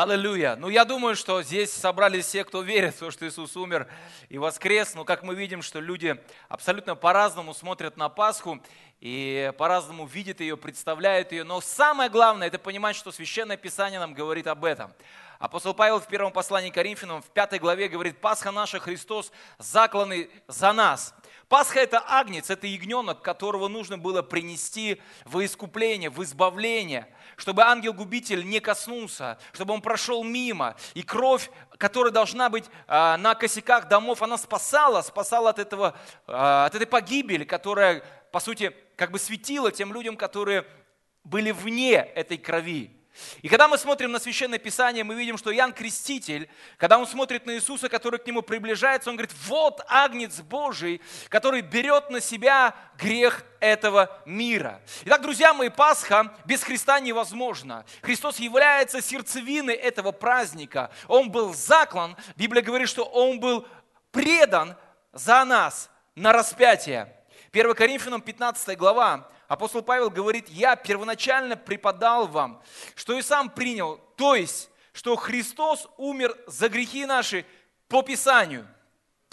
Аллилуйя. Ну, я думаю, что здесь собрались все, кто верит в то, что Иисус умер и воскрес. Но как мы видим, что люди абсолютно по-разному смотрят на Пасху и по-разному видят ее, представляют ее. Но самое главное, это понимать, что Священное Писание нам говорит об этом. Апостол Павел в первом послании к Коринфянам в пятой главе говорит, «Пасха наша Христос, закланный за нас». Пасха – это агнец, это ягненок, которого нужно было принести в искупление, в избавление, чтобы ангел-губитель не коснулся, чтобы он прошел мимо. И кровь, которая должна быть а, на косяках домов, она спасала, спасала от, этого, а, от этой погибели, которая, по сути, как бы светила тем людям, которые были вне этой крови. И когда мы смотрим на Священное Писание, мы видим, что Иоанн Креститель, когда он смотрит на Иисуса, который к нему приближается, он говорит, вот Агнец Божий, который берет на себя грех этого мира. Итак, друзья мои, Пасха без Христа невозможно. Христос является сердцевиной этого праздника. Он был заклан, Библия говорит, что он был предан за нас на распятие. 1 Коринфянам 15 глава, апостол Павел говорит, я первоначально преподал вам, что и сам принял, то есть, что Христос умер за грехи наши по Писанию,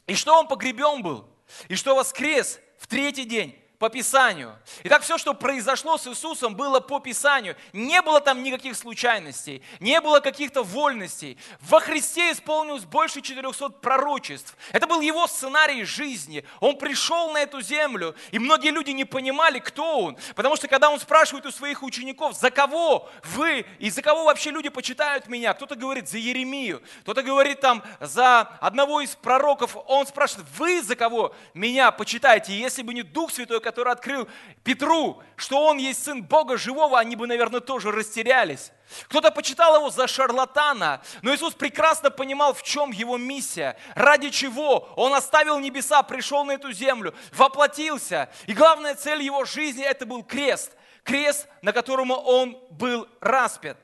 и что Он погребен был, и что воскрес в третий день по Писанию. Итак, все, что произошло с Иисусом, было по Писанию. Не было там никаких случайностей, не было каких-то вольностей. Во Христе исполнилось больше 400 пророчеств. Это был его сценарий жизни. Он пришел на эту землю, и многие люди не понимали, кто он. Потому что когда он спрашивает у своих учеников, за кого вы и за кого вообще люди почитают меня, кто-то говорит за Еремию, кто-то говорит там за одного из пророков, он спрашивает, вы за кого меня почитаете? Если бы не Дух Святой, который открыл Петру, что он есть сын Бога живого, они бы, наверное, тоже растерялись. Кто-то почитал его за шарлатана, но Иисус прекрасно понимал, в чем его миссия, ради чего он оставил небеса, пришел на эту землю, воплотился. И главная цель его жизни – это был крест. Крест, на котором он был распят.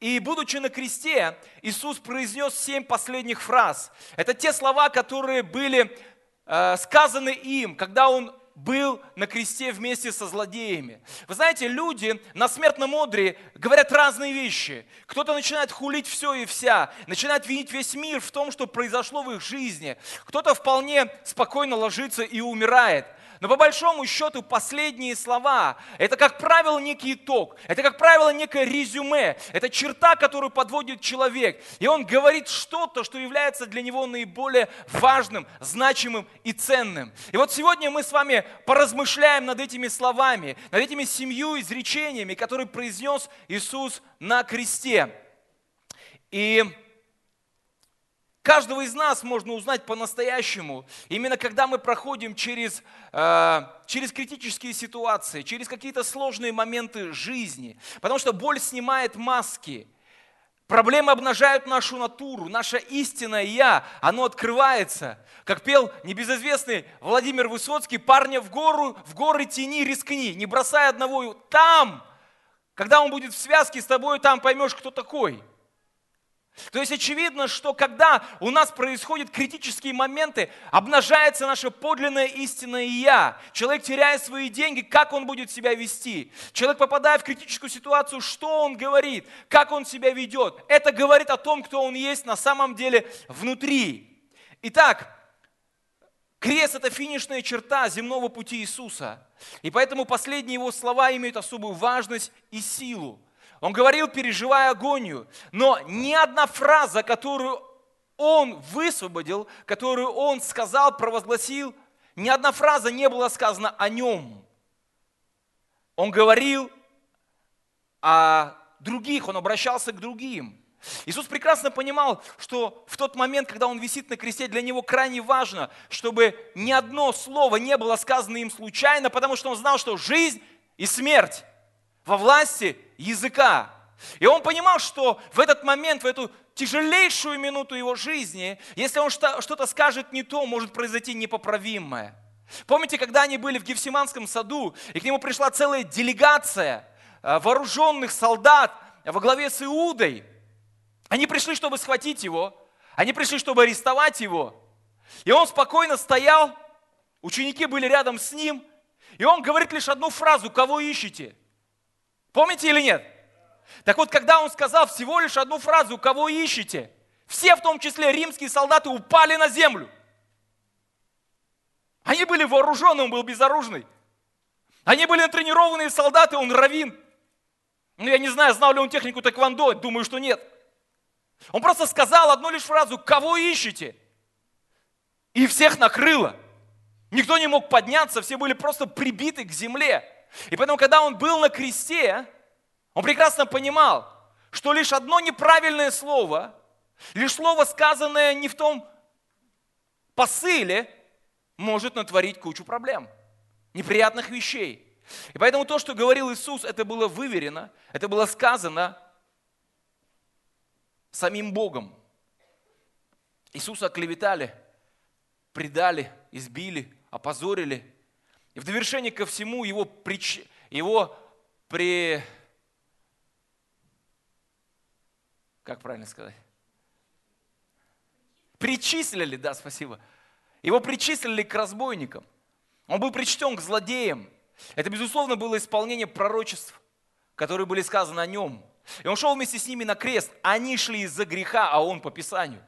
И будучи на кресте, Иисус произнес семь последних фраз. Это те слова, которые были э, сказаны им, когда он был на кресте вместе со злодеями. Вы знаете, люди на смертном одре говорят разные вещи. Кто-то начинает хулить все и вся, начинает винить весь мир в том, что произошло в их жизни. Кто-то вполне спокойно ложится и умирает. Но по большому счету последние слова – это, как правило, некий итог. Это, как правило, некое резюме. Это черта, которую подводит человек. И он говорит что-то, что является для него наиболее важным, значимым и ценным. И вот сегодня мы с вами поразмышляем над этими словами, над этими семью изречениями, которые произнес Иисус на кресте. И Каждого из нас можно узнать по-настоящему, именно когда мы проходим через, э, через критические ситуации, через какие-то сложные моменты жизни. Потому что боль снимает маски. Проблемы обнажают нашу натуру, наше истинное «я», оно открывается. Как пел небезызвестный Владимир Высоцкий, «Парня в гору, в горы тени, рискни, не бросай одного там». Когда он будет в связке с тобой, там поймешь, кто такой – то есть очевидно, что когда у нас происходят критические моменты, обнажается наше подлинное истинное «я». Человек теряет свои деньги, как он будет себя вести? Человек, попадая в критическую ситуацию, что он говорит? Как он себя ведет? Это говорит о том, кто он есть на самом деле внутри. Итак, крест – это финишная черта земного пути Иисуса. И поэтому последние его слова имеют особую важность и силу. Он говорил, переживая агонию. Но ни одна фраза, которую он высвободил, которую он сказал, провозгласил, ни одна фраза не была сказана о нем. Он говорил о других, он обращался к другим. Иисус прекрасно понимал, что в тот момент, когда Он висит на кресте, для Него крайне важно, чтобы ни одно слово не было сказано им случайно, потому что Он знал, что жизнь и смерть во власти языка. И он понимал, что в этот момент, в эту тяжелейшую минуту его жизни, если он что-то скажет не то, может произойти непоправимое. Помните, когда они были в Гефсиманском саду, и к нему пришла целая делегация э, вооруженных солдат, во главе с Иудой. Они пришли, чтобы схватить его. Они пришли, чтобы арестовать его. И он спокойно стоял, ученики были рядом с ним, и он говорит лишь одну фразу, кого ищете? Помните или нет? Так вот, когда он сказал всего лишь одну фразу, кого ищете, все, в том числе римские солдаты, упали на землю. Они были вооружены, он был безоружный. Они были натренированные солдаты, он равин. Ну, я не знаю, знал ли он технику тэквондо, думаю, что нет. Он просто сказал одну лишь фразу, кого ищете? И всех накрыло. Никто не мог подняться, все были просто прибиты к земле. И поэтому, когда он был на кресте, он прекрасно понимал, что лишь одно неправильное слово, лишь слово, сказанное не в том посыле, может натворить кучу проблем, неприятных вещей. И поэтому то, что говорил Иисус, это было выверено, это было сказано самим Богом. Иисуса оклеветали, предали, избили, опозорили. И в довершение ко всему его, прич... его при... Как правильно сказать? Причислили, да, спасибо. Его причислили к разбойникам. Он был причтен к злодеям. Это, безусловно, было исполнение пророчеств, которые были сказаны о нем. И он шел вместе с ними на крест. Они шли из-за греха, а он по Писанию.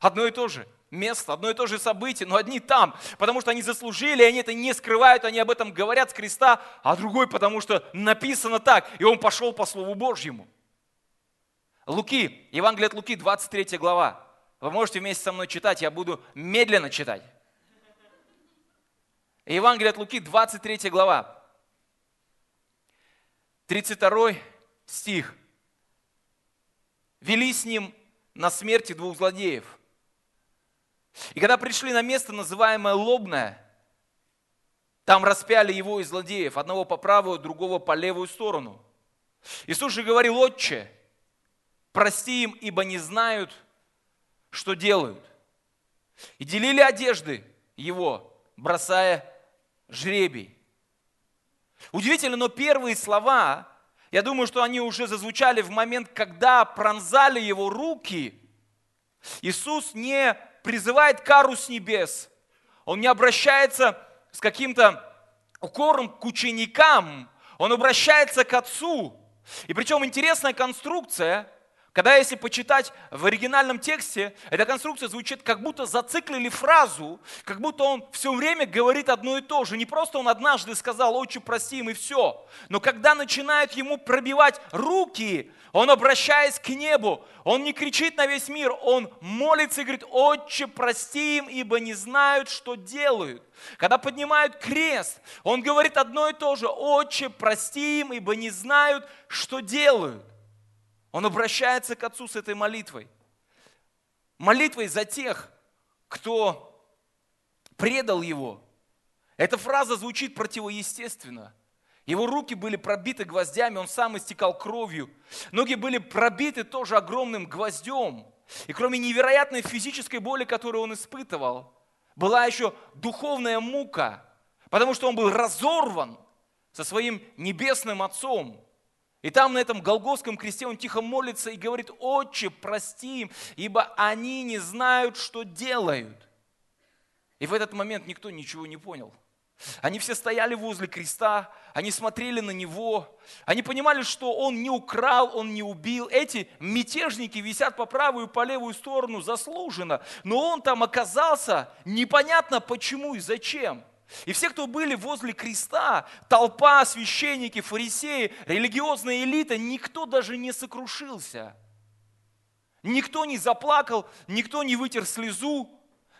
Одно и то же место, одно и то же событие, но одни там, потому что они заслужили, они это не скрывают, они об этом говорят с креста, а другой, потому что написано так, и он пошел по Слову Божьему. Луки, Евангелие от Луки, 23 глава. Вы можете вместе со мной читать, я буду медленно читать. Евангелие от Луки, 23 глава. 32 стих. Вели с ним на смерти двух злодеев – и когда пришли на место, называемое Лобное, там распяли его и злодеев, одного по правую, другого по левую сторону. Иисус же говорил, Отче, прости им, ибо не знают, что делают. И делили одежды его, бросая жребий. Удивительно, но первые слова, я думаю, что они уже зазвучали в момент, когда пронзали его руки. Иисус не призывает кару с небес. Он не обращается с каким-то укором к ученикам, он обращается к Отцу. И причем интересная конструкция, когда если почитать в оригинальном тексте, эта конструкция звучит, как будто зациклили фразу, как будто он все время говорит одно и то же. Не просто он однажды сказал, отче, прости им и все. Но когда начинают ему пробивать руки, он, обращаясь к небу, он не кричит на весь мир, он молится и говорит, отче, прости им, ибо не знают, что делают. Когда поднимают крест, он говорит одно и то же, отче, прости им, ибо не знают, что делают. Он обращается к Отцу с этой молитвой. Молитвой за тех, кто предал его. Эта фраза звучит противоестественно. Его руки были пробиты гвоздями, он сам истекал кровью. Ноги были пробиты тоже огромным гвоздем. И кроме невероятной физической боли, которую он испытывал, была еще духовная мука, потому что он был разорван со своим небесным Отцом. И там на этом Голгофском кресте он тихо молится и говорит, «Отче, прости им, ибо они не знают, что делают». И в этот момент никто ничего не понял. Они все стояли возле креста, они смотрели на него, они понимали, что он не украл, он не убил. Эти мятежники висят по правую и по левую сторону заслуженно, но он там оказался непонятно почему и зачем – и все, кто были возле креста, толпа, священники, фарисеи, религиозная элита, никто даже не сокрушился. Никто не заплакал, никто не вытер слезу.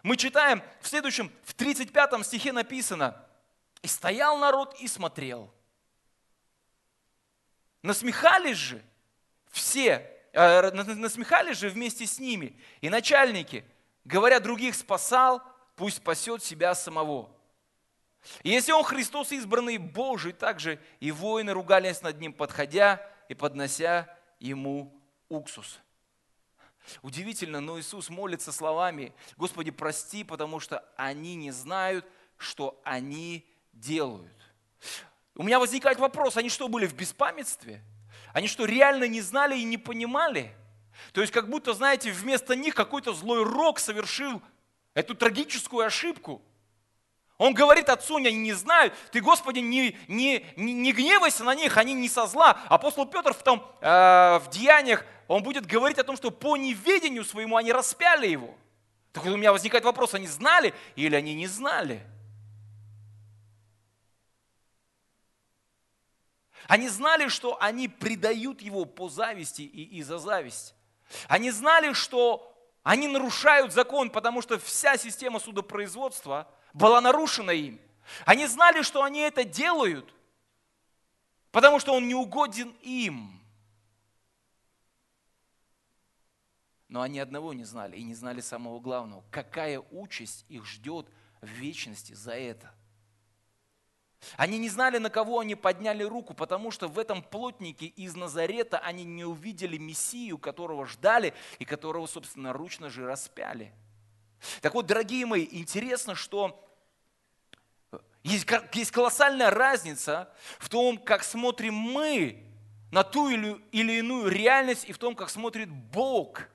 Мы читаем в следующем, в 35 стихе написано, «И стоял народ и смотрел». Насмехались же все, э, насмехались же вместе с ними. И начальники, говоря, других спасал, пусть спасет себя самого. И если он Христос избранный Божий, также и воины ругались над ним, подходя и поднося ему уксус. Удивительно, но Иисус молится словами, Господи, прости, потому что они не знают, что они делают. У меня возникает вопрос, они что, были в беспамятстве? Они что, реально не знали и не понимали? То есть как будто, знаете, вместо них какой-то злой рок совершил эту трагическую ошибку. Он говорит отцу, они не знают, ты, Господи, не, не, не, не гневайся на них, они не со зла. Апостол Петр в, том, э, в деяниях, он будет говорить о том, что по неведению своему они распяли его. Так у меня возникает вопрос, они знали или они не знали? Они знали, что они предают его по зависти и из-за зависти. Они знали, что они нарушают закон, потому что вся система судопроизводства была нарушена им. Они знали, что они это делают, потому что он не угоден им. Но они одного не знали и не знали самого главного, какая участь их ждет в вечности за это – они не знали, на кого они подняли руку, потому что в этом плотнике из Назарета они не увидели Мессию, которого ждали и которого, собственно, ручно же распяли. Так вот, дорогие мои, интересно, что есть, есть колоссальная разница в том, как смотрим мы на ту или, или иную реальность и в том, как смотрит Бог.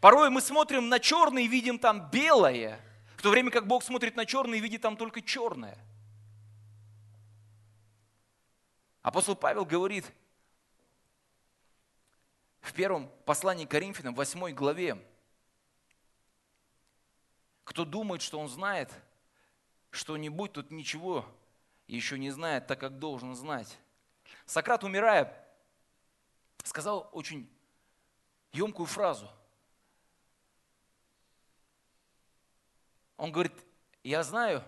Порой мы смотрим на черное и видим там белое, в то время как Бог смотрит на черное и видит там только черное – Апостол Павел говорит в первом послании к Коринфянам, 8 главе, кто думает, что он знает что-нибудь, тут ничего еще не знает, так как должен знать. Сократ, умирая, сказал очень емкую фразу. Он говорит, я знаю,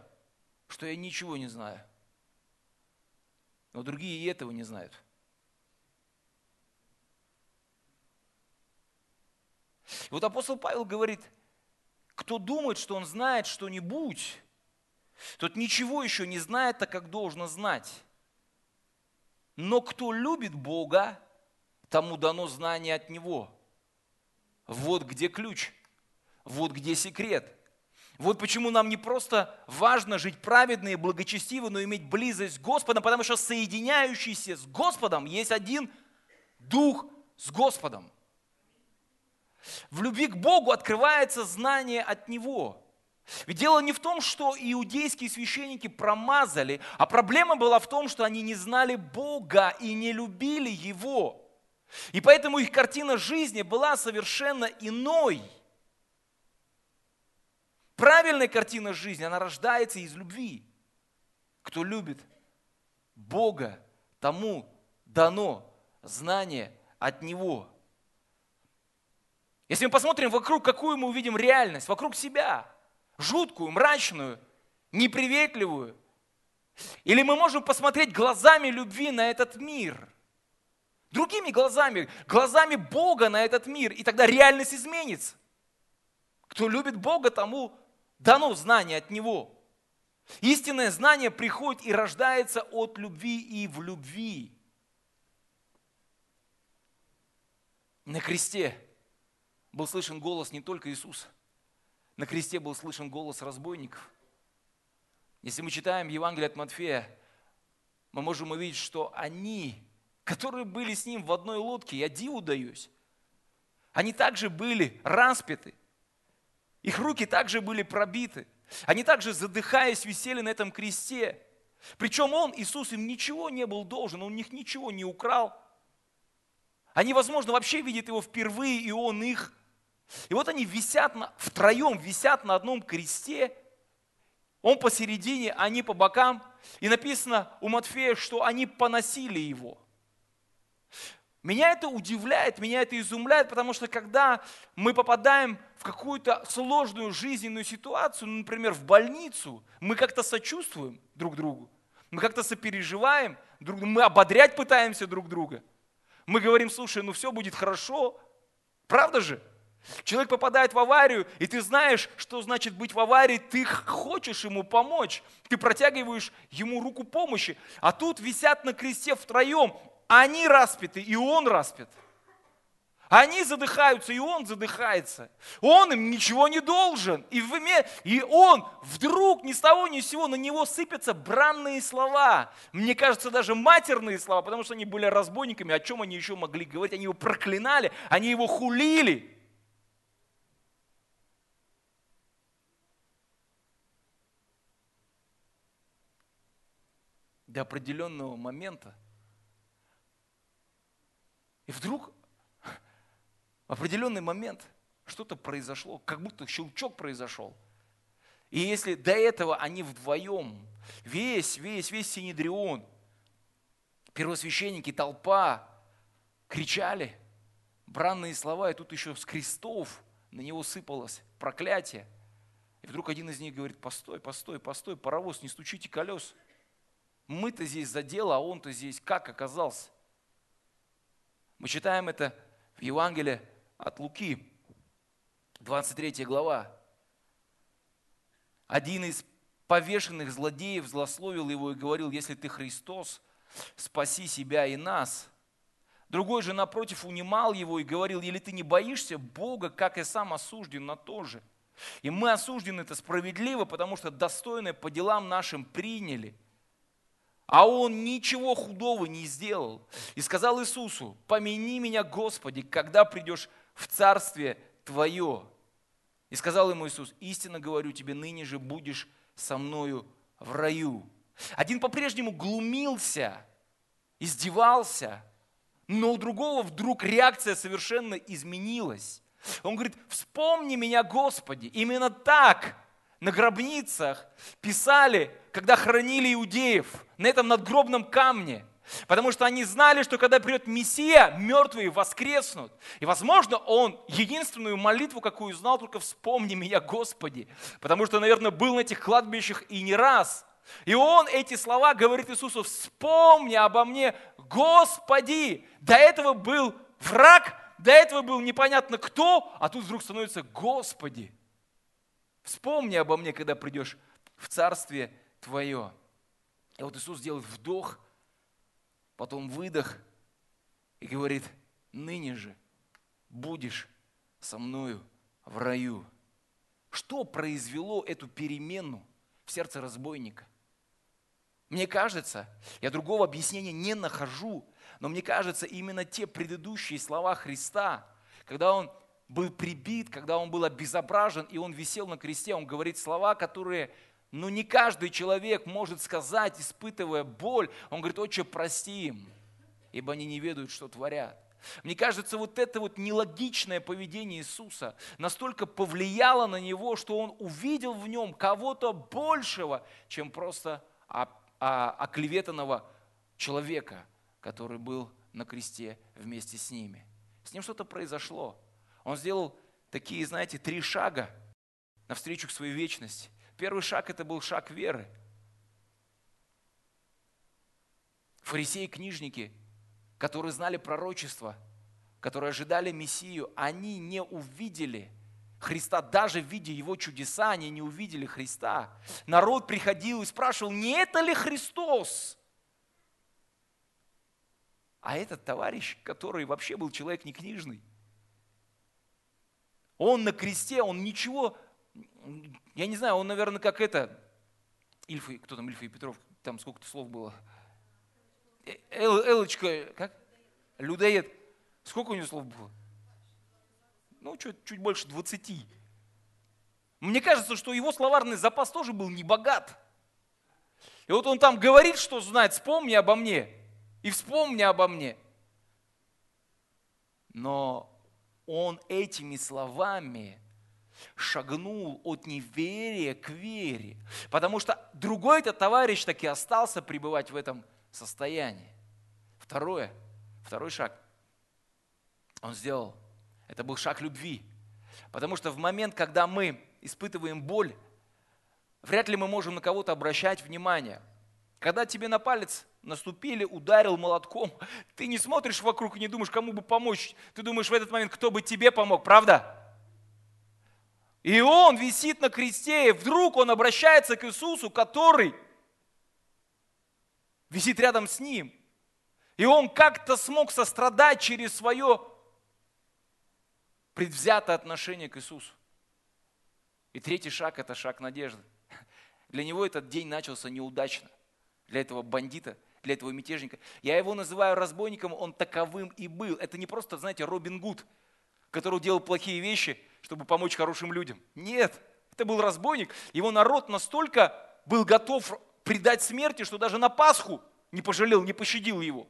что я ничего не знаю – но другие и этого не знают. Вот апостол Павел говорит, кто думает, что он знает что-нибудь, тот ничего еще не знает, так как должно знать. Но кто любит Бога, тому дано знание от Него. Вот где ключ, вот где секрет. Вот почему нам не просто важно жить праведно и благочестиво, но иметь близость с Господом, потому что соединяющийся с Господом есть один Дух с Господом. В любви к Богу открывается знание от Него. Ведь дело не в том, что иудейские священники промазали, а проблема была в том, что они не знали Бога и не любили Его. И поэтому их картина жизни была совершенно иной – Правильная картина жизни, она рождается из любви. Кто любит Бога, тому дано знание от Него. Если мы посмотрим вокруг, какую мы увидим реальность, вокруг себя, жуткую, мрачную, неприветливую, или мы можем посмотреть глазами любви на этот мир, другими глазами, глазами Бога на этот мир, и тогда реальность изменится. Кто любит Бога, тому дано знание от Него. Истинное знание приходит и рождается от любви и в любви. На кресте был слышен голос не только Иисуса. На кресте был слышен голос разбойников. Если мы читаем Евангелие от Матфея, мы можем увидеть, что они, которые были с ним в одной лодке, я диву даюсь, они также были распяты – их руки также были пробиты. Они также, задыхаясь, висели на этом кресте. Причем Он, Иисус, им ничего не был должен, Он у них ничего не украл. Они, возможно, вообще видят Его впервые, и Он их. И вот они висят на, втроем, висят на одном кресте. Он посередине, они по бокам. И написано у Матфея, что они поносили Его. Меня это удивляет, меня это изумляет, потому что когда мы попадаем в какую-то сложную жизненную ситуацию, ну, например, в больницу, мы как-то сочувствуем друг другу, мы как-то сопереживаем друг мы ободрять пытаемся друг друга. Мы говорим, слушай, ну все будет хорошо, правда же? Человек попадает в аварию, и ты знаешь, что значит быть в аварии, ты хочешь ему помочь, ты протягиваешь ему руку помощи, а тут висят на кресте втроем, они распяты, и он распят. Они задыхаются, и он задыхается. Он им ничего не должен. И, в име... и он вдруг ни с того ни с сего на него сыпятся бранные слова. Мне кажется, даже матерные слова, потому что они были разбойниками. О чем они еще могли говорить? Они его проклинали, они его хулили. До определенного момента. И вдруг в определенный момент что-то произошло, как будто щелчок произошел. И если до этого они вдвоем, весь, весь, весь Синедрион, первосвященники, толпа, кричали бранные слова, и тут еще с крестов на него сыпалось проклятие. И вдруг один из них говорит, постой, постой, постой, паровоз, не стучите колес. Мы-то здесь за дело, а он-то здесь как оказался? Мы читаем это в Евангелии от Луки, 23 глава. Один из повешенных злодеев злословил его и говорил, если ты Христос, спаси себя и нас. Другой же, напротив, унимал его и говорил, или ты не боишься Бога, как и сам осужден на то же. И мы осуждены это справедливо, потому что достойное по делам нашим приняли – а он ничего худого не сделал. И сказал Иисусу, помяни меня, Господи, когда придешь в царствие Твое. И сказал ему Иисус, истинно говорю тебе, ныне же будешь со мною в раю. Один по-прежнему глумился, издевался, но у другого вдруг реакция совершенно изменилась. Он говорит, вспомни меня, Господи. Именно так на гробницах писали, когда хоронили иудеев на этом надгробном камне. Потому что они знали, что когда придет Мессия, мертвые воскреснут. И, возможно, он единственную молитву, какую знал, только «Вспомни меня, Господи». Потому что, наверное, был на этих кладбищах и не раз. И он эти слова говорит Иисусу, «Вспомни обо мне, Господи». До этого был враг, до этого был непонятно кто, а тут вдруг становится «Господи». Вспомни обо мне, когда придешь в Царствие Твое. И вот Иисус делает вдох, потом выдох и говорит, ныне же будешь со мною в раю. Что произвело эту перемену в сердце разбойника? Мне кажется, я другого объяснения не нахожу, но мне кажется, именно те предыдущие слова Христа, когда Он был прибит, когда он был обезображен, и он висел на кресте, он говорит слова, которые, ну, не каждый человек может сказать, испытывая боль. Он говорит, отче, прости им, ибо они не ведают, что творят. Мне кажется, вот это вот нелогичное поведение Иисуса настолько повлияло на него, что он увидел в нем кого-то большего, чем просто оклеветанного человека, который был на кресте вместе с ними. С ним что-то произошло. Он сделал такие, знаете, три шага навстречу к своей вечности. Первый шаг – это был шаг веры. Фарисеи, книжники, которые знали пророчество, которые ожидали Мессию, они не увидели Христа, даже видя Его чудеса, они не увидели Христа. Народ приходил и спрашивал, не это ли Христос? А этот товарищ, который вообще был человек не книжный, он на кресте, он ничего, я не знаю, он, наверное, как это, Ильфа, кто там, Ильфа и Петров, там сколько-то слов было. Э, Эл, Элочка, как? Людоед. Сколько у него слов было? Ну, чуть, чуть больше 20. Мне кажется, что его словарный запас тоже был не богат. И вот он там говорит, что знает, вспомни обо мне. И вспомни обо мне. Но он этими словами шагнул от неверия к вере. Потому что другой этот товарищ таки остался пребывать в этом состоянии. Второе, второй шаг он сделал. Это был шаг любви. Потому что в момент, когда мы испытываем боль, вряд ли мы можем на кого-то обращать внимание. Когда тебе на палец наступили, ударил молотком. Ты не смотришь вокруг и не думаешь, кому бы помочь. Ты думаешь в этот момент, кто бы тебе помог, правда? И он висит на кресте, и вдруг он обращается к Иисусу, который висит рядом с ним. И он как-то смог сострадать через свое предвзятое отношение к Иисусу. И третий шаг – это шаг надежды. Для него этот день начался неудачно. Для этого бандита, для этого мятежника. Я его называю разбойником, он таковым и был. Это не просто, знаете, Робин Гуд, который делал плохие вещи, чтобы помочь хорошим людям. Нет, это был разбойник. Его народ настолько был готов предать смерти, что даже на Пасху не пожалел, не пощадил его.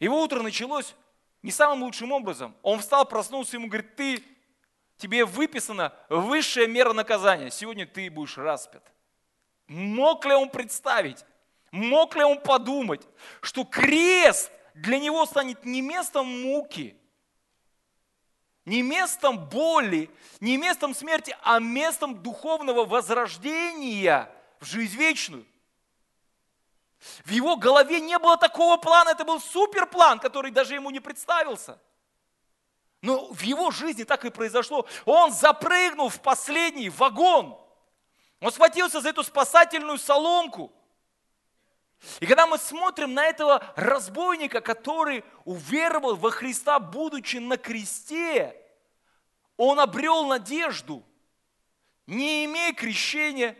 Его утро началось не самым лучшим образом. Он встал, проснулся, ему говорит, ты, тебе выписана высшая мера наказания. Сегодня ты будешь распят. Мог ли он представить, мог ли он подумать, что крест для него станет не местом муки, не местом боли, не местом смерти, а местом духовного возрождения в жизнь вечную. В его голове не было такого плана, это был суперплан, который даже ему не представился. Но в его жизни так и произошло. Он запрыгнул в последний вагон. Он схватился за эту спасательную соломку. И когда мы смотрим на этого разбойника, который уверовал во Христа, будучи на кресте, он обрел надежду, не имея крещения,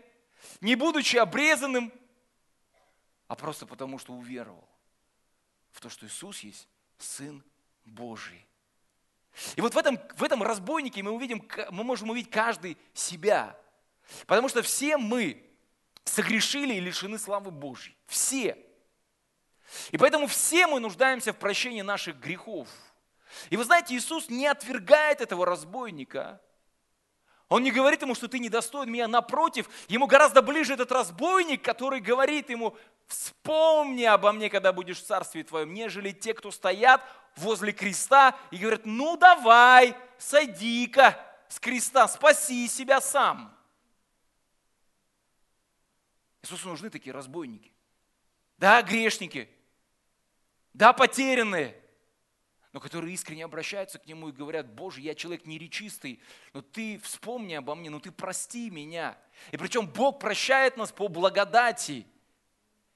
не будучи обрезанным, а просто потому, что уверовал в то, что Иисус есть Сын Божий. И вот в этом, в этом разбойнике мы, увидим, мы можем увидеть каждый себя. Потому что все мы согрешили и лишены славы Божьей. Все. И поэтому все мы нуждаемся в прощении наших грехов. И вы знаете, Иисус не отвергает этого разбойника, он не говорит ему, что ты недостоин меня. Напротив, ему гораздо ближе этот разбойник, который говорит ему, вспомни обо мне, когда будешь в царстве твоем, нежели те, кто стоят возле креста и говорят, ну давай, сойди-ка с креста, спаси себя сам. Иисусу нужны такие разбойники. Да, грешники. Да, потерянные но которые искренне обращаются к Нему и говорят, Боже, я человек неречистый, но Ты вспомни обо мне, но Ты прости меня. И причем Бог прощает нас по благодати,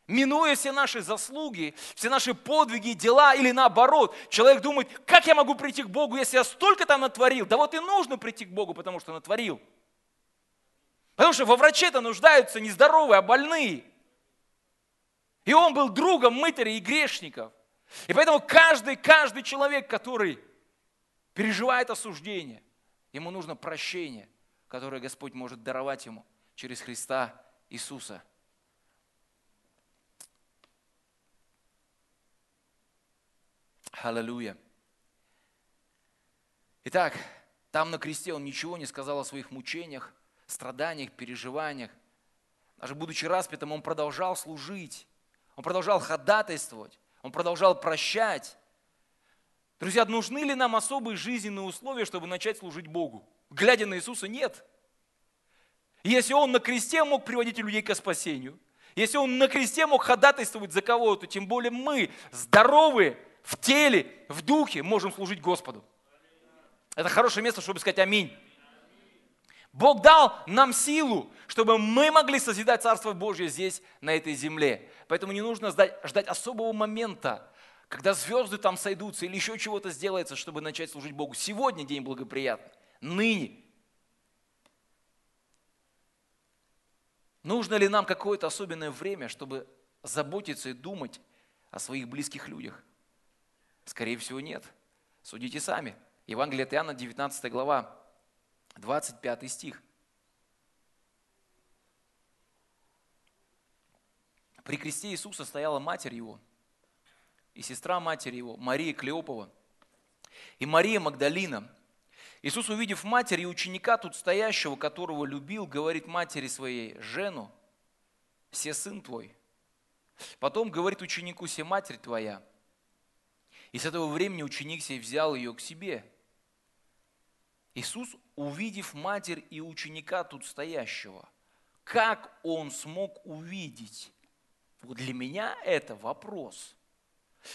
минуя все наши заслуги, все наши подвиги, дела или наоборот. Человек думает, как я могу прийти к Богу, если я столько там натворил? Да вот и нужно прийти к Богу, потому что натворил. Потому что во враче-то нуждаются не здоровые, а больные. И он был другом мытарей и грешников. И поэтому каждый, каждый человек, который переживает осуждение, ему нужно прощение, которое Господь может даровать ему через Христа Иисуса. Аллилуйя. Итак, там на кресте он ничего не сказал о своих мучениях, страданиях, переживаниях. Даже будучи распятым, он продолжал служить, он продолжал ходатайствовать. Он продолжал прощать. Друзья, нужны ли нам особые жизненные условия, чтобы начать служить Богу? Глядя на Иисуса, нет. Если Он на кресте мог приводить людей к спасению, если Он на кресте мог ходатайствовать за кого-то, тем более мы, здоровые, в теле, в духе, можем служить Господу. Это хорошее место, чтобы сказать аминь. Бог дал нам силу, чтобы мы могли созидать Царство Божье здесь, на этой земле. Поэтому не нужно ждать, ждать особого момента, когда звезды там сойдутся или еще чего-то сделается, чтобы начать служить Богу. Сегодня день благоприятный, ныне. Нужно ли нам какое-то особенное время, чтобы заботиться и думать о своих близких людях? Скорее всего, нет. Судите сами. Евангелие от Иоанна, 19 глава, 25 стих. При кресте Иисуса стояла матерь его и сестра матери его, Мария Клеопова, и Мария Магдалина. Иисус, увидев матери и ученика тут стоящего, которого любил, говорит матери своей, «Жену, все сын твой». Потом говорит ученику, «Се матерь твоя». И с этого времени ученик сей взял ее к себе. Иисус, увидев матерь и ученика тут стоящего, как он смог увидеть вот для меня это вопрос.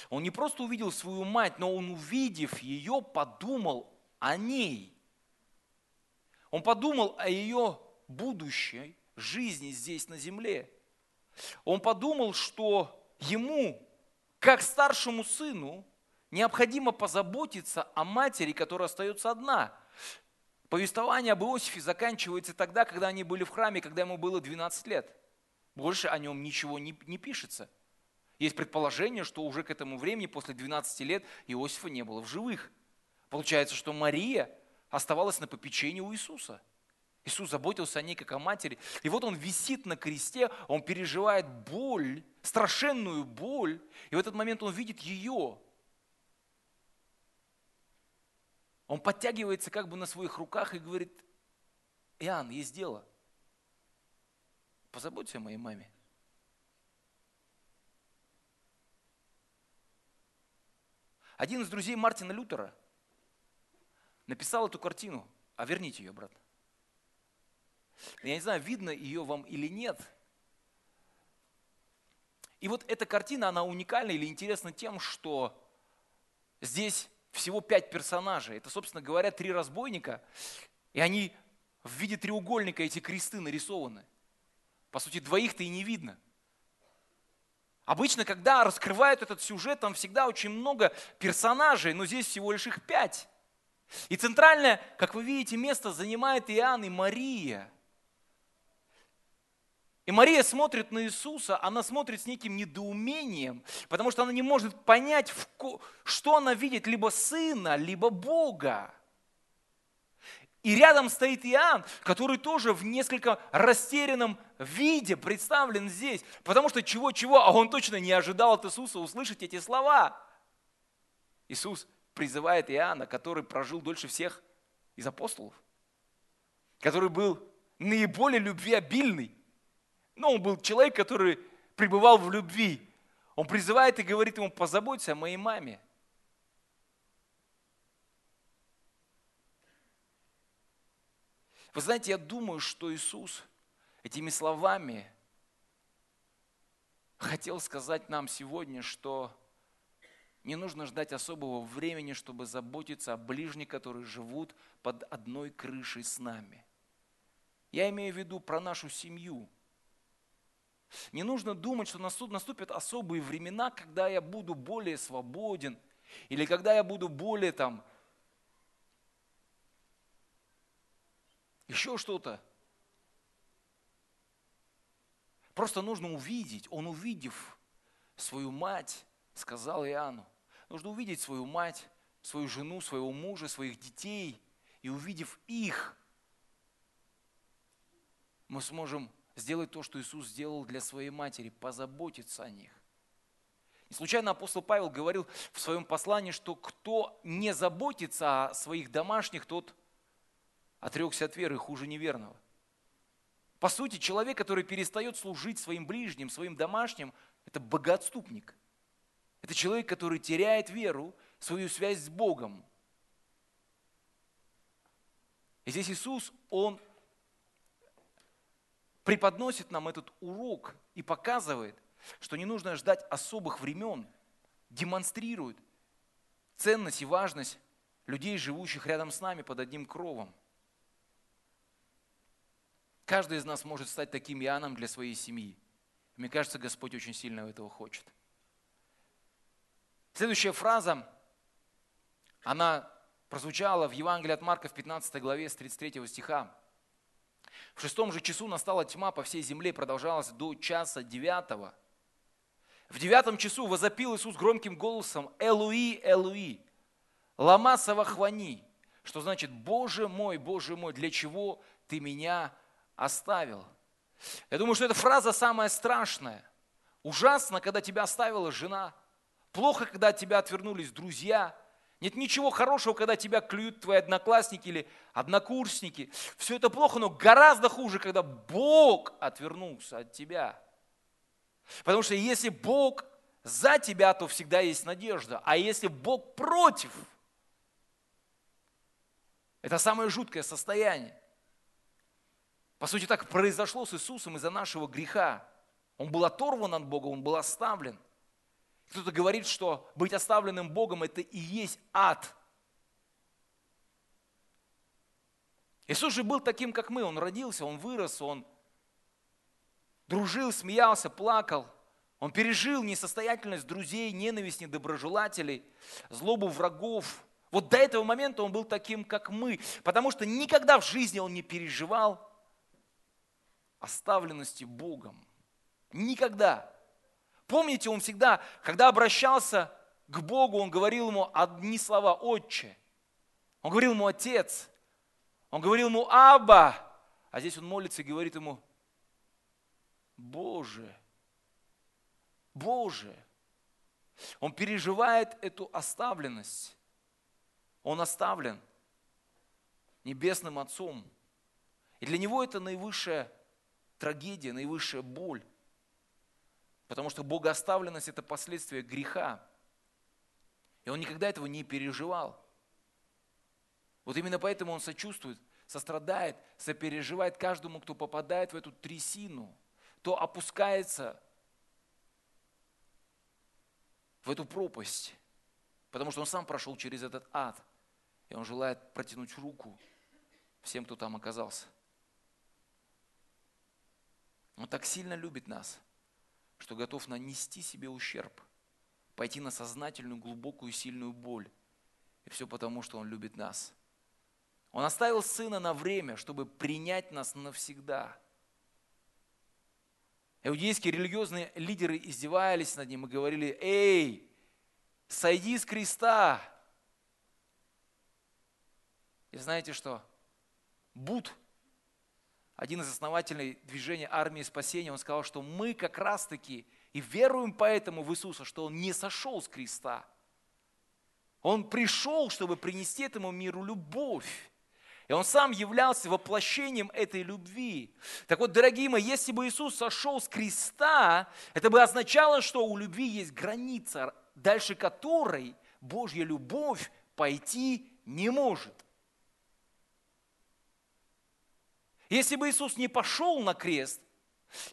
Он не просто увидел свою мать, но он, увидев ее, подумал о ней. Он подумал о ее будущей жизни здесь на земле. Он подумал, что ему, как старшему сыну, необходимо позаботиться о матери, которая остается одна. Повествование об Иосифе заканчивается тогда, когда они были в храме, когда ему было 12 лет. Больше о нем ничего не, не пишется. Есть предположение, что уже к этому времени, после 12 лет, Иосифа не было в живых. Получается, что Мария оставалась на попечении у Иисуса. Иисус заботился о ней как о матери. И вот он висит на кресте, он переживает боль, страшенную боль. И в этот момент он видит ее. Он подтягивается как бы на своих руках и говорит, Иоанн, есть дело. Позаботься о моей маме. Один из друзей Мартина Лютера написал эту картину. А верните ее обратно. Я не знаю, видно ее вам или нет. И вот эта картина, она уникальна или интересна тем, что здесь всего пять персонажей. Это, собственно говоря, три разбойника. И они в виде треугольника, эти кресты нарисованы. По сути, двоих-то и не видно. Обычно, когда раскрывают этот сюжет, там всегда очень много персонажей, но здесь всего лишь их пять. И центральное, как вы видите, место занимает Иоанн и Мария. И Мария смотрит на Иисуса, она смотрит с неким недоумением, потому что она не может понять, что она видит, либо Сына, либо Бога. И рядом стоит Иоанн, который тоже в несколько растерянном виде представлен здесь, потому что чего-чего, а он точно не ожидал от Иисуса услышать эти слова. Иисус призывает Иоанна, который прожил дольше всех из апостолов, который был наиболее любвеобильный, но он был человек, который пребывал в любви. Он призывает и говорит ему, позаботься о моей маме. Вы знаете, я думаю, что Иисус этими словами хотел сказать нам сегодня, что не нужно ждать особого времени, чтобы заботиться о ближних, которые живут под одной крышей с нами. Я имею в виду про нашу семью – не нужно думать, что наступят особые времена, когда я буду более свободен, или когда я буду более там, еще что-то. Просто нужно увидеть, он увидев свою мать, сказал Иоанну, нужно увидеть свою мать, свою жену, своего мужа, своих детей, и увидев их, мы сможем сделать то, что Иисус сделал для своей матери, позаботиться о них. Не случайно апостол Павел говорил в своем послании, что кто не заботится о своих домашних, тот отрекся от веры хуже неверного. По сути, человек, который перестает служить своим ближним, своим домашним, это богоотступник. Это человек, который теряет веру, свою связь с Богом. И здесь Иисус, Он преподносит нам этот урок и показывает, что не нужно ждать особых времен, демонстрирует ценность и важность людей, живущих рядом с нами под одним кровом. Каждый из нас может стать таким Иоанном для своей семьи. Мне кажется, Господь очень сильно этого хочет. Следующая фраза, она прозвучала в Евангелии от Марка в 15 главе с 33 стиха. В шестом же часу настала тьма по всей земле и продолжалась до часа девятого. В девятом часу возопил Иисус громким голосом «Элуи, Элуи, лама савахвани», что значит «Боже мой, Боже мой, для чего ты меня оставил?» Я думаю, что эта фраза самая страшная. Ужасно, когда тебя оставила жена. Плохо, когда от тебя отвернулись друзья – нет ничего хорошего, когда тебя клюют твои одноклассники или однокурсники. Все это плохо, но гораздо хуже, когда Бог отвернулся от тебя. Потому что если Бог за тебя, то всегда есть надежда. А если Бог против, это самое жуткое состояние. По сути, так произошло с Иисусом из-за нашего греха. Он был оторван от Бога, он был оставлен – кто-то говорит, что быть оставленным Богом – это и есть ад. Иисус же был таким, как мы. Он родился, Он вырос, Он дружил, смеялся, плакал. Он пережил несостоятельность друзей, ненависть недоброжелателей, злобу врагов. Вот до этого момента он был таким, как мы, потому что никогда в жизни он не переживал оставленности Богом. Никогда. Помните, он всегда, когда обращался к Богу, он говорил ему одни слова «Отче». Он говорил ему «Отец». Он говорил ему «Аба». А здесь он молится и говорит ему «Боже». Боже. Он переживает эту оставленность. Он оставлен Небесным Отцом. И для него это наивысшая трагедия, наивысшая боль. Потому что богооставленность – это последствие греха. И он никогда этого не переживал. Вот именно поэтому он сочувствует, сострадает, сопереживает каждому, кто попадает в эту трясину, кто опускается в эту пропасть, потому что он сам прошел через этот ад, и он желает протянуть руку всем, кто там оказался. Он так сильно любит нас, что готов нанести себе ущерб, пойти на сознательную, глубокую, сильную боль. И все потому, что Он любит нас. Он оставил Сына на время, чтобы принять нас навсегда. Иудейские религиозные лидеры издевались над ним и говорили, «Эй, сойди с креста!» И знаете что? Буд один из основателей движения армии спасения, он сказал, что мы как раз-таки и веруем поэтому в Иисуса, что Он не сошел с креста. Он пришел, чтобы принести этому миру любовь. И Он сам являлся воплощением этой любви. Так вот, дорогие мои, если бы Иисус сошел с креста, это бы означало, что у любви есть граница, дальше которой Божья любовь пойти не может. Если бы Иисус не пошел на крест,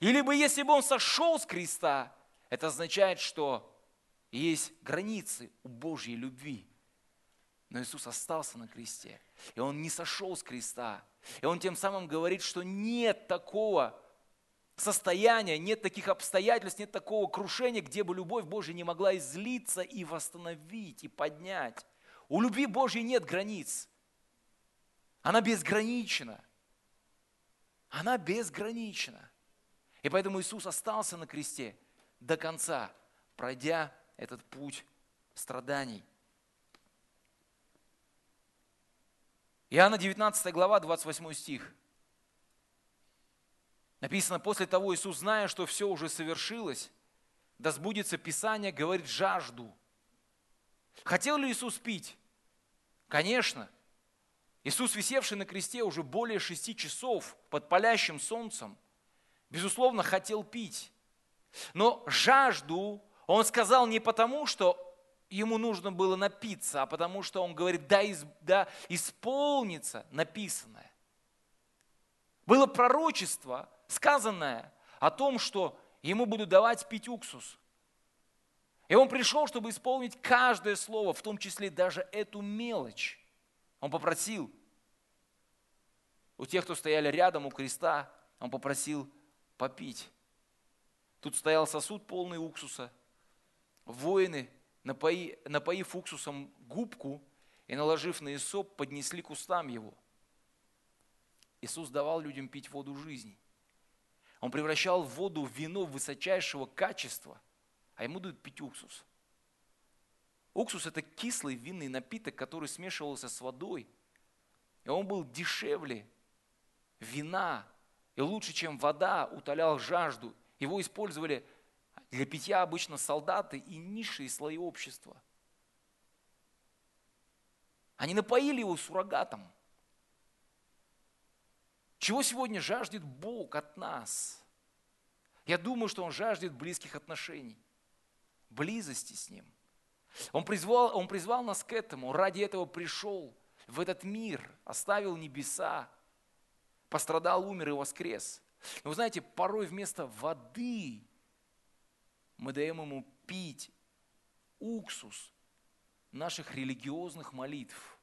или бы если бы Он сошел с креста, это означает, что есть границы у Божьей любви. Но Иисус остался на кресте, и Он не сошел с креста. И Он тем самым говорит, что нет такого состояния, нет таких обстоятельств, нет такого крушения, где бы любовь Божья не могла излиться и восстановить, и поднять. У любви Божьей нет границ. Она безгранична она безгранична. И поэтому Иисус остался на кресте до конца, пройдя этот путь страданий. Иоанна 19 глава, 28 стих. Написано, после того Иисус, зная, что все уже совершилось, да сбудется Писание, говорит, жажду. Хотел ли Иисус пить? Конечно – Иисус, висевший на кресте уже более шести часов под палящим солнцем, безусловно, хотел пить. Но жажду он сказал не потому, что ему нужно было напиться, а потому что он говорит, да, из, да исполнится написанное. Было пророчество, сказанное о том, что ему будут давать пить уксус. И он пришел, чтобы исполнить каждое слово, в том числе даже эту мелочь. Он попросил у тех, кто стояли рядом у креста, он попросил попить. Тут стоял сосуд полный уксуса. Воины, напои, напоив уксусом губку и наложив на Исоп, поднесли к устам его. Иисус давал людям пить воду жизни. Он превращал воду в вино высочайшего качества, а ему дают пить уксус – Уксус – это кислый винный напиток, который смешивался с водой. И он был дешевле вина и лучше, чем вода, утолял жажду. Его использовали для питья обычно солдаты и низшие слои общества. Они напоили его суррогатом. Чего сегодня жаждет Бог от нас? Я думаю, что Он жаждет близких отношений, близости с Ним – он призвал, он призвал нас к этому, ради этого пришел в этот мир, оставил небеса, пострадал, умер и воскрес. Но вы знаете, порой вместо воды мы даем ему пить уксус наших религиозных молитв.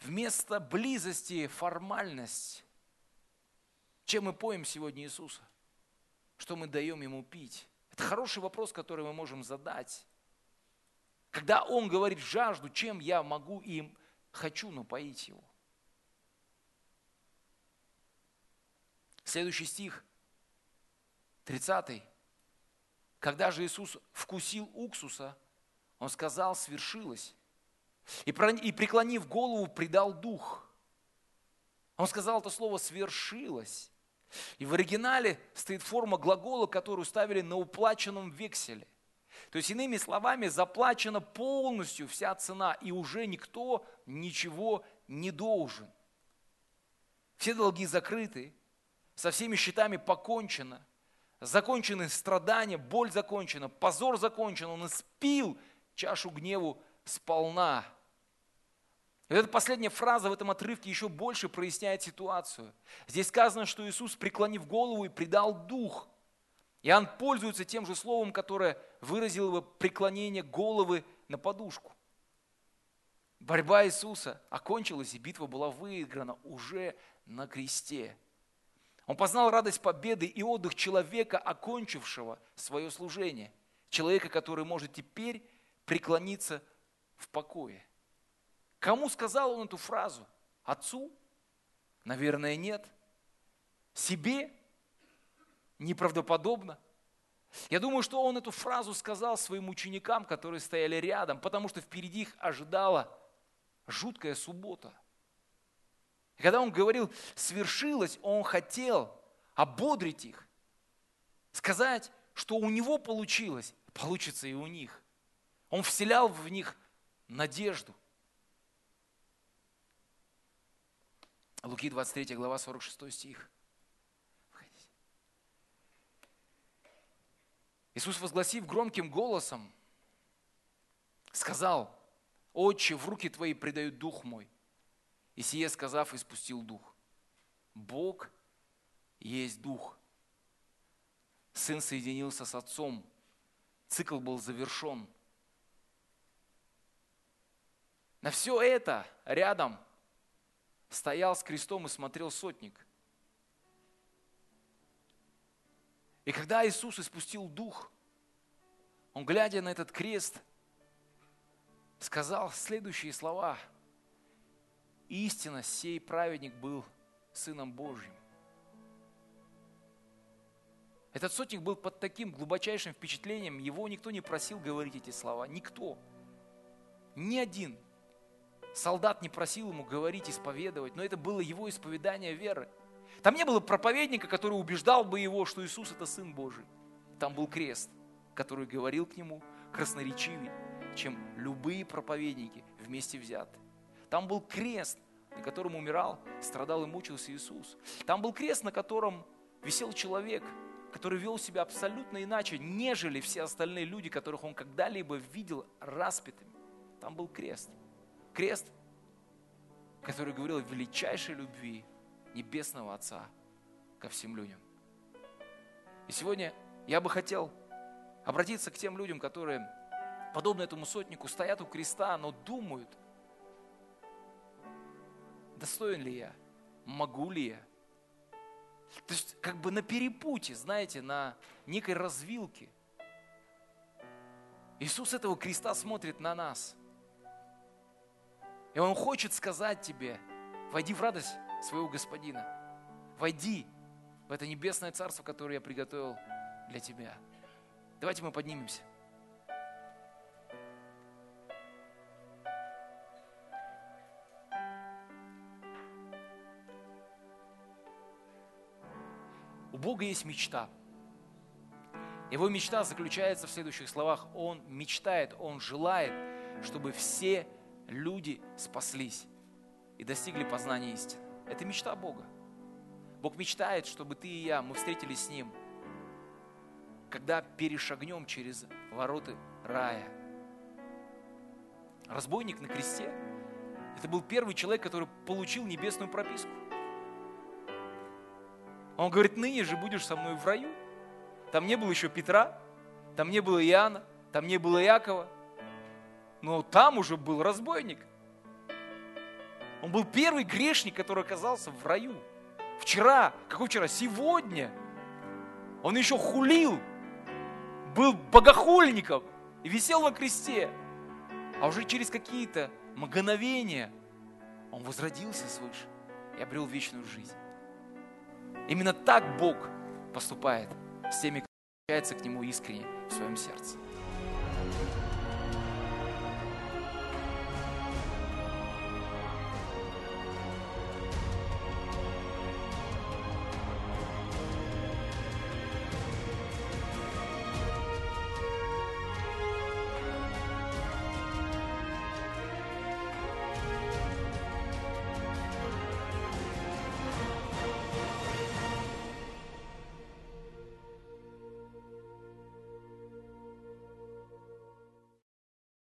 Вместо близости формальность. Чем мы поем сегодня Иисуса? Что мы даем ему пить? Это хороший вопрос, который мы можем задать. Когда он говорит жажду, чем я могу им хочу напоить его? Следующий стих, 30. Когда же Иисус вкусил уксуса, Он сказал, свершилось. И, преклонив голову, предал дух. Он сказал это слово «свершилось». И в оригинале стоит форма глагола, которую ставили на уплаченном векселе. То есть, иными словами, заплачена полностью вся цена, и уже никто ничего не должен. Все долги закрыты, со всеми счетами покончено, закончены страдания, боль закончена, позор закончен, он испил чашу гневу сполна. И эта последняя фраза в этом отрывке еще больше проясняет ситуацию. Здесь сказано, что Иисус, преклонив голову и предал дух. Иоанн пользуется тем же словом, которое выразил его преклонение головы на подушку. Борьба Иисуса окончилась, и битва была выиграна уже на кресте. Он познал радость победы и отдых человека, окончившего свое служение. Человека, который может теперь преклониться в покое. Кому сказал он эту фразу? Отцу? Наверное, нет. Себе? Неправдоподобно. Я думаю, что он эту фразу сказал своим ученикам, которые стояли рядом, потому что впереди их ожидала жуткая суббота – и когда он говорил «свершилось», он хотел ободрить их, сказать, что у него получилось, получится и у них. Он вселял в них надежду. Луки 23 глава 46 стих. Иисус, возгласив громким голосом, сказал, «Отче, в руки Твои предают дух мой». И сие сказав, испустил дух. Бог есть дух. Сын соединился с отцом. Цикл был завершен. На все это рядом стоял с крестом и смотрел сотник. И когда Иисус испустил дух, он, глядя на этот крест, сказал следующие слова – истинно сей праведник был Сыном Божьим. Этот сотник был под таким глубочайшим впечатлением, его никто не просил говорить эти слова, никто. Ни один солдат не просил ему говорить, исповедовать, но это было его исповедание веры. Там не было проповедника, который убеждал бы его, что Иисус это Сын Божий. Там был крест, который говорил к нему красноречивее, чем любые проповедники вместе взяты. Там был крест, на котором умирал, страдал и мучился Иисус. Там был крест, на котором висел человек, который вел себя абсолютно иначе, нежели все остальные люди, которых он когда-либо видел распятыми. Там был крест. Крест, который говорил о величайшей любви Небесного Отца ко всем людям. И сегодня я бы хотел обратиться к тем людям, которые, подобно этому сотнику, стоят у креста, но думают – достоин ли я, могу ли я. То есть как бы на перепуте, знаете, на некой развилке. Иисус этого креста смотрит на нас. И Он хочет сказать тебе, войди в радость своего Господина. Войди в это небесное царство, которое я приготовил для тебя. Давайте мы поднимемся. Бога есть мечта. Его мечта заключается в следующих словах. Он мечтает, он желает, чтобы все люди спаслись и достигли познания истины. Это мечта Бога. Бог мечтает, чтобы ты и я, мы встретились с Ним, когда перешагнем через вороты рая. Разбойник на кресте – это был первый человек, который получил небесную прописку. Он говорит, ныне же будешь со мной в раю. Там не было еще Петра, там не было Иоанна, там не было Якова. Но там уже был разбойник. Он был первый грешник, который оказался в раю. Вчера, какой вчера? Сегодня. Он еще хулил был богохульником и висел на кресте. А уже через какие-то мгновения он возродился свыше и обрел вечную жизнь. Именно так Бог поступает с теми, кто обращается к Нему искренне в своем сердце.